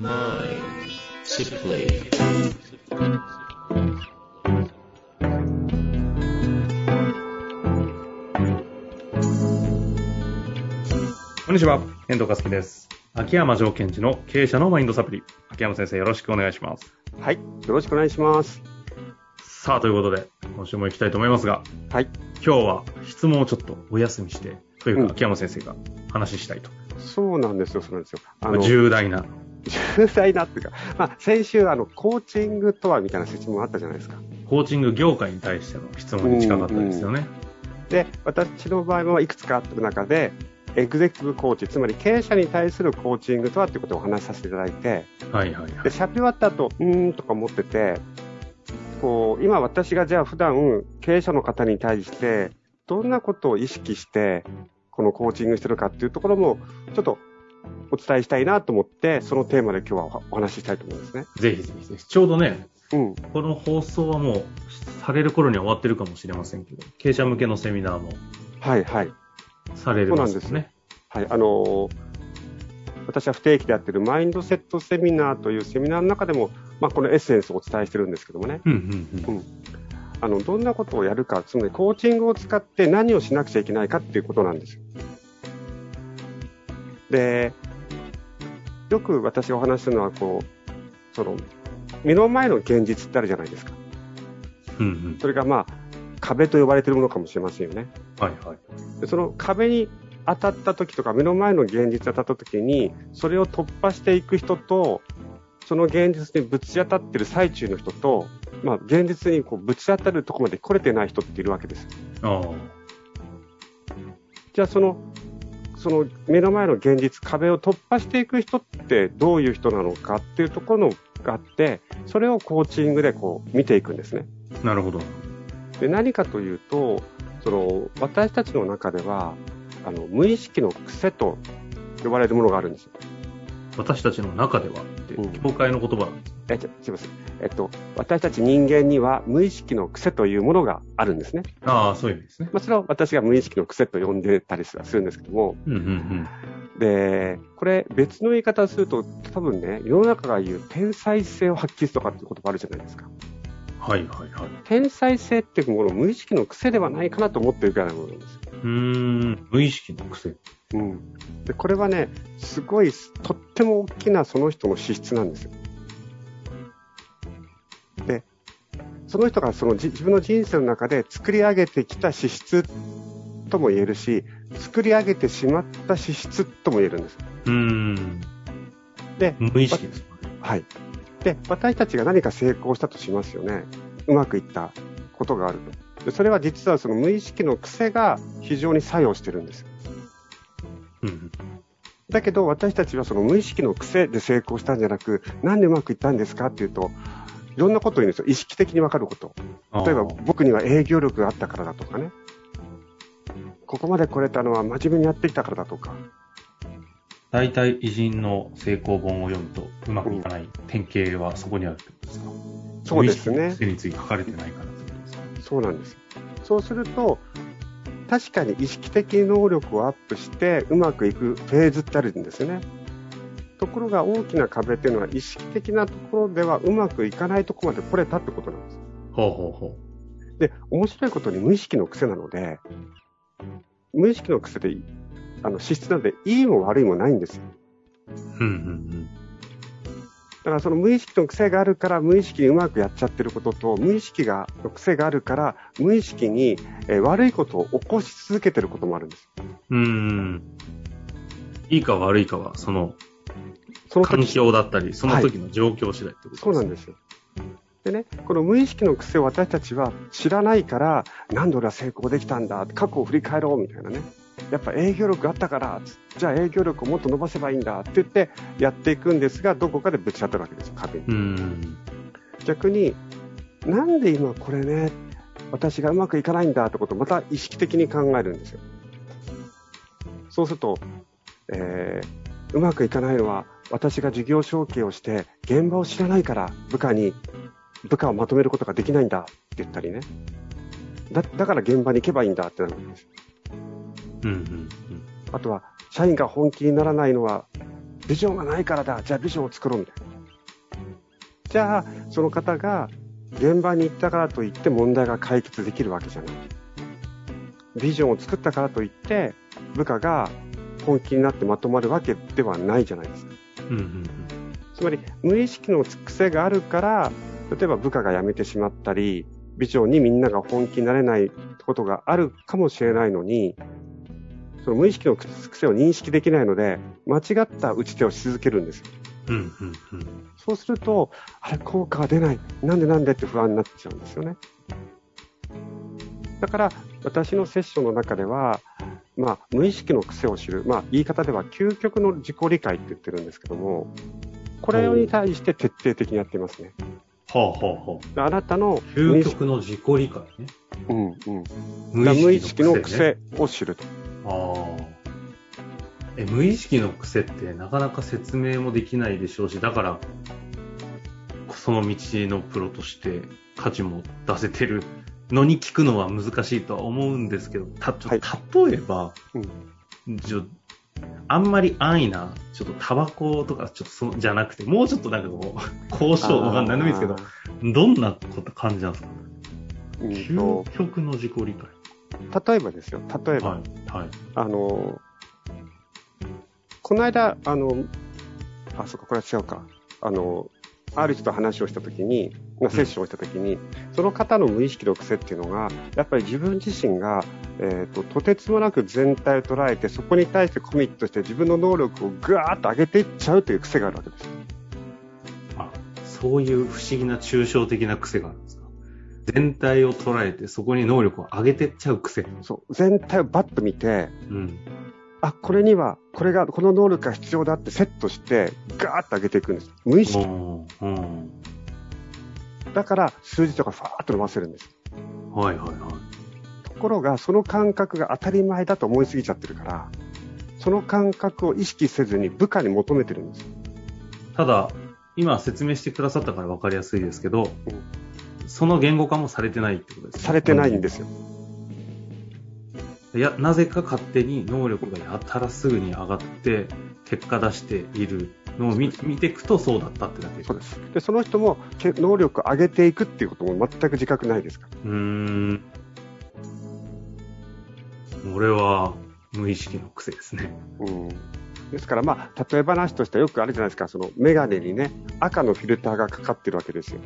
こんにちは、遠藤和樹です。秋山条件時の経営者のマインドサプリ。秋山先生よろしくお願いします。はい。よろしくお願いします。さあ、ということで、今週も行きたいと思いますが、はい。今日は質問をちょっとお休みして、というか、うん秋山先生が話したいと。そうなんですよ、そうなんですよ。あの、重大な、重大なっていうか、まあ、先週、あの、コーチングとはみたいな説問あったじゃないですか。コーチング業界に対しての質問に近かったですよね。で、私の場合はいくつかあった中で、エグゼクティブコーチ、つまり経営者に対するコーチングとはっていうことをお話しさせていただいて、はいはいはいで、。喋り終わった後、うーんとか思ってて、こう、今私がじゃあ普段経営者の方に対して、どんなことを意識して、このコーチングしてるかっていうところも、ちょっとお伝えしたいなと思って、そのテーマで今日はお話ししたいと思うんですね。ぜひぜひぜひ。ちょうどね、うん。この放送はもう、される頃には終わってるかもしれませんけど、経営者向けのセミナーもはいはい。されるますよね。はい。あのー私は不定期でやってるマインドセットセミナーというセミナーの中でも、まあ、このエッセンスをお伝えしてるんですけどもね。うんうんうん。あの、どんなことをやるか、つまりコーチングを使って何をしなくちゃいけないかっていうことなんですよ。で、よく私がお話しするのは、こう、その、目の前の現実ってあるじゃないですか。うんうん。それがまあ、壁と呼ばれているものかもしれませんよね。はいはい。でその壁に当たった時とか、目の前の現実に当たった時に、それを突破していく人と、その現実にぶち当たってる最中の人と、まあ、現実にこうぶち当たるところまで来れてない人っているわけです。ああ。じゃあその、その目の前の現実、壁を突破していく人ってどういう人なのかっていうところのがあって、それをコーチングでこう見ていくんですね。なるほど。で何かというと、その私たちの中では、あの無意識の癖と呼ばれるものがあるんですよ。私たちの中ではって、うん教会の言葉なんです。えすいません。えっと、私たち人間には無意識の癖というものがあるんですね。ああ、そういう意味ですね。まあ、それは私が無意識の癖と呼んでたりするんですけども、うんうんうん。で、これ別の言い方をすると、多分ね、世の中が言う天才性を発揮するとかっていう言葉あるじゃないですか。はいはいはい。天才性っていうものを無意識の癖ではないかなと思ってるぐらいのものですよ。うーん、無意識の癖。うん。で、これはね、すごい、とっても大きなその人の資質なんですよ。で、その人がそのじ自分の人生の中で作り上げてきた資質とも言えるし、作り上げてしまった資質とも言えるんです。うーん。で、無意識です。はい。で、私たちが何か成功したとしますよね。うまくいったことがあると。でそれは実はその無意識の癖が非常に作用してるんです。うんうん。だけど私たちはその無意識の癖で成功したんじゃなく、なんでうまくいったんですかっていうと、いろんなことを言うんですよ。意識的にわかること。例えば僕には営業力があったからだとかね。ここまで来れたのは真面目にやってきたからだとか。大体偉人の成功本を読むとうまくいかない典型はそこにあるってことですか？そうですねについて書かれてないからそうなんです。そうすると、確かに意識的能力をアップしてうまくいくフェーズってあるんですよね。ところが大きな壁っていうのは意識的なところではうまくいかないところまで来れたってことなんです。ほうほうほで、面白いことに無意識の癖なので、無意識の癖で、あの、資質なので、いいも悪いもないんですよ。う。うんうんだからその無意識の癖があるから無意識にうまくやっちゃってることと、無意識が、の癖があるから無意識に、えー悪いことを起こし続けてることもあるんです。うん。いいか悪いかは、そのその環時、境だったり、その時の状況次第ってことですそうなんですよ。でね、この無意識の癖を私たちは知らないから、なんで俺は成功できたんだ、過去を振り返ろうみたいなね。やっぱ営業力あったから、じゃあ営業力をもっと伸ばせばいいんだって言ってやっていくんですが、どこかでぶち当たるわけですよ、壁に。逆に、なんで今これね、私がうまくいかないんだってことをまた意識的に考えるんですよ。そうすると、えーうまくいかないのは私が事業承継をして現場を知らないから部下に部下をまとめることができないんだって言ったりね。だだから現場に行けばいいんだってなるわけです。うんうんあとは、社員が本気にならないのはビジョンがないからだ。じゃあビジョンを作ろうみたいな。じゃあ、その方が現場に行ったからといって問題が解決できるわけじゃない。ビジョンを作ったからといって部下が本気になってまとまるわけではないじゃないですか。うんうんつまり無意識の癖があるから、例えば部下が辞めてしまったり、ビジョンにみんなが本気になれないことがあるかもしれないのに、その無意識の癖を認識できないので、間違った打ち手をし続けるんですよ。うんうんうんそうすると、あれ、効果が出ない。なんでなんでって不安になっちゃうんですよね。だから、私のセッションの中では、まあ、無意識の癖を知る。まあ、言い方では究極の自己理解って言ってるんですけども、これに対して徹底的にやってますね。はあはあはあ。あなたの究極の自己理解ね。うんうん、無意識の癖を知ると。ああ。え、無意識の癖ってなかなか説明もできないでしょうし、だから、その道のプロとして価値も出せてるのに聞くのは難しいとは思うんですけど、た、ちょはい例えば、ちょあんまり安易な、ちょっとタバコとか、ちょっとそじゃなくて、もうちょっとなんかこう、交渉とか何でもいいですけど、どんなこと感じなんですか？うん究と極の自己理解。例えばですよ、例えば、はい。はい。あの、この間、あの、あ、そっか、これは違うか。あの、ある人と話をしたときに、まあセッションをしたときに、その方の無意識の癖っていうのが、やっぱり自分自身が、えっ、と、とてつもなく全体を捉えて、そこに対してコミットして自分の能力をぐわーっと上げていっちゃうという癖があるわけです。あ、そういう不思議な抽象的な癖があるんですか？全体を捉えて、そこに能力を上げてっちゃう癖。そう、全体をバッと見て、うん。あ、これには、これが、この能力が必要だってセットして、ガーッと上げていくんです。無意識。うん。うん。だから、数字とかファーッと伸ばせるんです。はいはいはい。ところが、その感覚が当たり前だと思いすぎちゃってるから、その感覚を意識せずに部下に求めてるんですよ。ただ、今説明してくださったから分かりやすいですけど、その言語化もされてないってことですねされてないんですよ。いや、なぜか勝手に能力がやたらすぐに上がって、結果出しているのを見見ていくとそうだったってだけそうです。で、その人もけ能力を上げていくっていうことも全く自覚ないですか？ら。うーん。俺は無意識の癖ですね。うん。ですから、まあ、例え話としてはよくあるじゃないですか、そのメガネにね、赤のフィルターがかかってるわけですよ。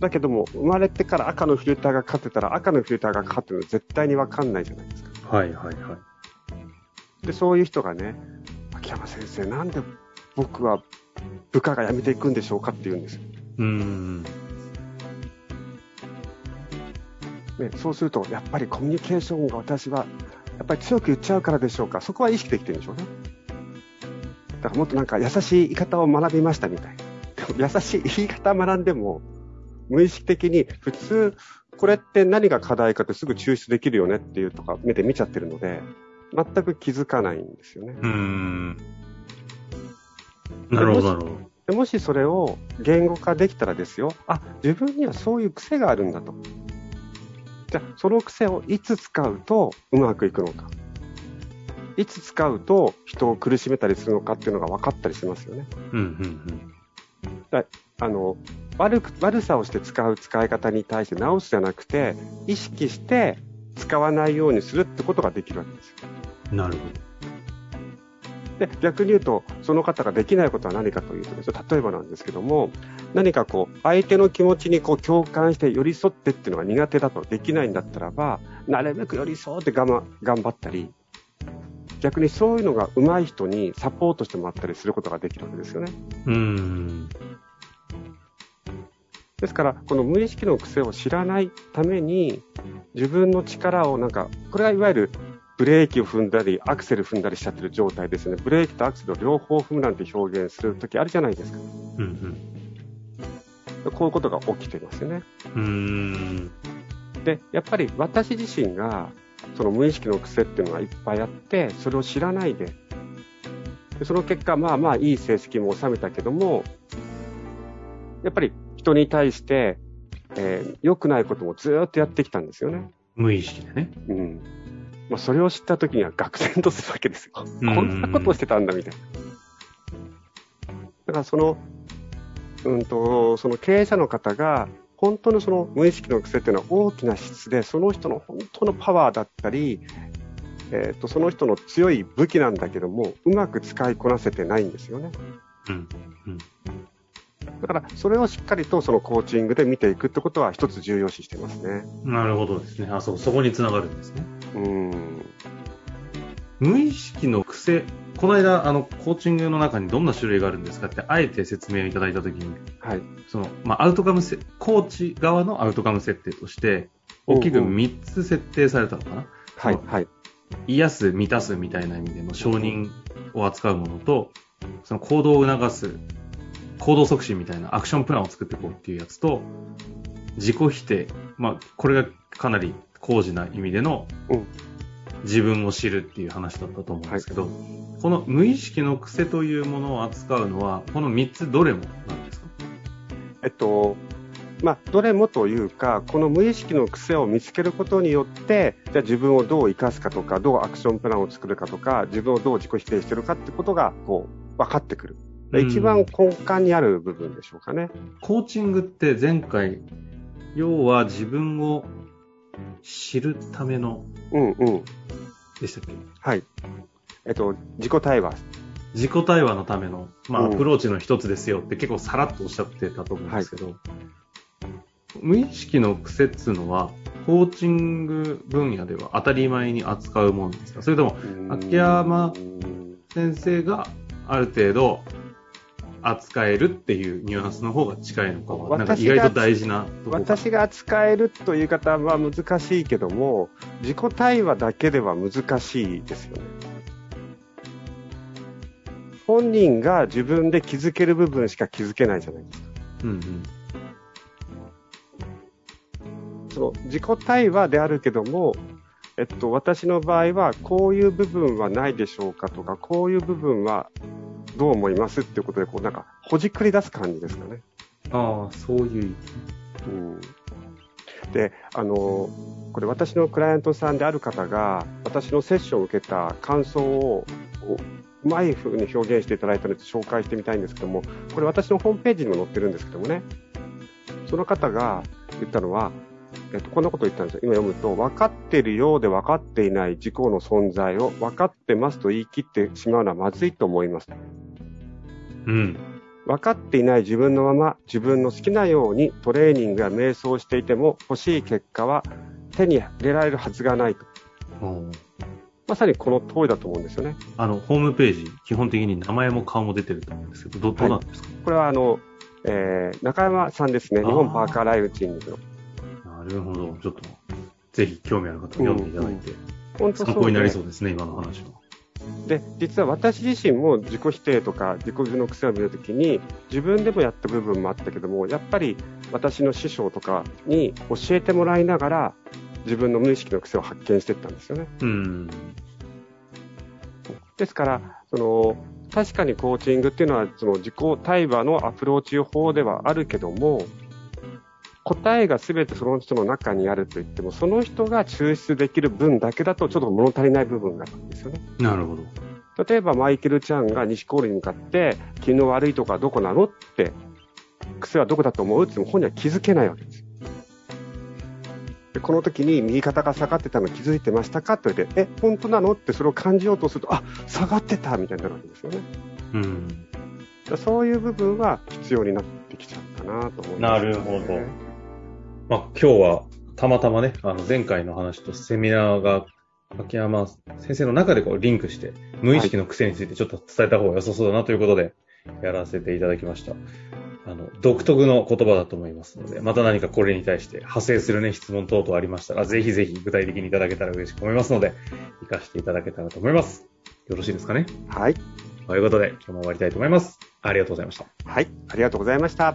だけども、生まれてから赤のフィルターがかかってたら、赤のフィルターがかかってるの絶対にわかんないじゃないですか。はいはいはい。で、そういう人がね、秋山先生、なんで僕は部下が辞めていくんでしょうかって言うんですよ。うーん。ね、そうすると、やっぱりコミュニケーションが私は、やっぱり強く言っちゃうからでしょうか。そこは意識できてるんでしょうね。だからもっとなんか優しい言い方を学びましたみたいな。でも優しい言い方学んでも、無意識的に普通、これって何が課題かってすぐ抽出できるよねっていうとか目で見ちゃってるので、全く気づかないんですよね。うーん。なるほどなるほど。でもしそれを言語化できたらですよ、あ、自分にはそういう癖があるんだと。じゃあ、その癖をいつ使うとうまくいくのか。いつ使うと人を苦しめたりするのかっていうのが分かったりしますよね。うんうんあの、悪く、悪さをして使う使い方に対して直すじゃなくて、意識して使わないようにするってことができるわけですよ。うん。なるほで、逆に言うと、その方ができないことは何かというとですね、例えばなんですけども、何かこう、相手の気持ちにこう共感して寄り添ってっていうのが苦手だとできないんだったらば、なるべく寄り添って我慢、頑張ったり、逆にそういうのが上手い人にサポートしてもらったりすることができるわけですよね。ど。うーん。ですから、この無意識の癖を知らないために、自分の力をなんか、これがいわゆるブレーキを踏んだり、アクセル踏んだりしちゃってる状態ですね。ブレーキとアクセルを両方踏むなんて表現するときあるじゃないですか。うんうん。こういうことが起きてますよね。うーん。で、やっぱり私自身が、その無意識の癖っていうのがいっぱいあって、それを知らないで、でその結果、まあまあいい成績も収めたけども、やっぱり人に対して、えー良くないこともずーっとやってきたんですよね。無意識でね。うん。まあ、それを知った時には愕然とするわけですよ。うんこんなことをしてたんだみたいな。だからその、うんと、その経営者の方が、本当のその無意識の癖っていうのは大きな質で、その人の本当のパワーだったり、えーと、その人の強い武器なんだけども、うまく使いこなせてないんですよね。うん、うんだから、それをしっかりとそのコーチングで見ていくってことは一つ重要視してますね。なるほどですね。あ、そう、そこにつながるんですね。うん。無意識の癖、この間、あの、コーチングの中にどんな種類があるんですかって、あえて説明をいただいたときに、はい。その、まあ、アウトカムせ、コーチ側のアウトカム設定として、大きく3つ設定されたのかな、はい、はい。癒す、満たすみたいな意味での承認を扱うものと、その行動を促す、行動促進みたいなアクションプランを作っていこうっていうやつと、自己否定。まあ、これがかなり高次な意味での、自分を知るっていう話だったと思うんですけど、はい、この無意識の癖というものを扱うのは、この3つどれもなんですか？えっと、まあ、どれもというか、この無意識の癖を見つけることによって、じゃあ自分をどう生かすかとか、どうアクションプランを作るかとか、自分をどう自己否定してるかってことが、こう、分かってくる。一番根幹にある部分でしょうかね。コーチングって前回、要は自分を知るための、うんうん。でしたっけ？はい。えっと、自己対話。自己対話のための、まあ、アプローチの一つですよって結構さらっとおっしゃってたと思うんですけど、はい、無意識の癖っていうのは、コーチング分野では当たり前に扱うものですか？それとも、秋山先生がある程度扱えるっていうニュアンスの方が近いのかは、なんか意外と大事な私が扱えるという方は難しいけども、自己対話だけでは難しいですよね。本人が自分で気づける部分しか気づけないじゃないですか。うんうんその自己対話であるけども、えっと、私の場合はこういう部分はないでしょうかとか、こういう部分はどう思いますっていうことで、こうなんか、ほじくり出す感じですかね。ああ、そういう。うん。で、あの、これ私のクライアントさんである方が、私のセッションを受けた感想を、うまい風に表現していただいたので紹介してみたいんですけども、これ私のホームページにも載ってるんですけどもね、その方が言ったのは、えっと、こんなこと言ったんですよ。今読むと、分かっているようで分かっていない自己の存在を分かってますと言い切ってしまうのはまずいと思います。うん。分かっていない自分のまま自分の好きなようにトレーニングや瞑想をしていても欲しい結果は手に入れられるはずがないと。まさにこの通りだと思うんですよね。あの、ホームページ、基本的に名前も顔も出てると思うんですけど、ど、どうなんですか、はい、これはあの、えー、中山さんですね。日本パーカーライフチングの。なるほど。ちょっと、ぜひ興味ある方は読んでいただいて、うんうん、参考になりそうですね、今の話は。で、実は私自身も自己否定とか自己の癖を見るときに、自分でもやった部分もあったけども、やっぱり私の師匠とかに教えてもらいながら、自分の無意識の癖を発見していったんですよね。うん。ですから、その、確かにコーチングっていうのは、その自己対話のアプローチ法ではあるけども、答えが全てその人の中にあると言っても、その人が抽出できる分だけだとちょっと物足りない部分があるんですよね。なるほど。例えばマイケル・チャンが西コールに向かって、気の悪いとこはどこなのって、癖はどこだと思うって言っても本人は気づけないわけですでこの時に右肩が下がってたの気づいてましたかって言われて、え、本当なのってそれを感じようとすると、あ、下がってたみたいになるわけですよね。うん。そういう部分は必要になってきちゃうかなと思います、ね、なるほど。まあ、今日はたまたまね、あの前回の話とセミナーが秋山先生の中でこうリンクして、無意識の癖についてちょっと伝えた方が良さそうだなということで、やらせていただきました。あの、独特の言葉だと思いますので、また何かこれに対して派生するね、質問等々ありましたら、ぜひぜひ具体的にいただけたら嬉しく思いますので、活かしていただけたらと思います。よろしいですかね？はい。ということで、今日も終わりたいと思います。ありがとうございました。はい、ありがとうございました。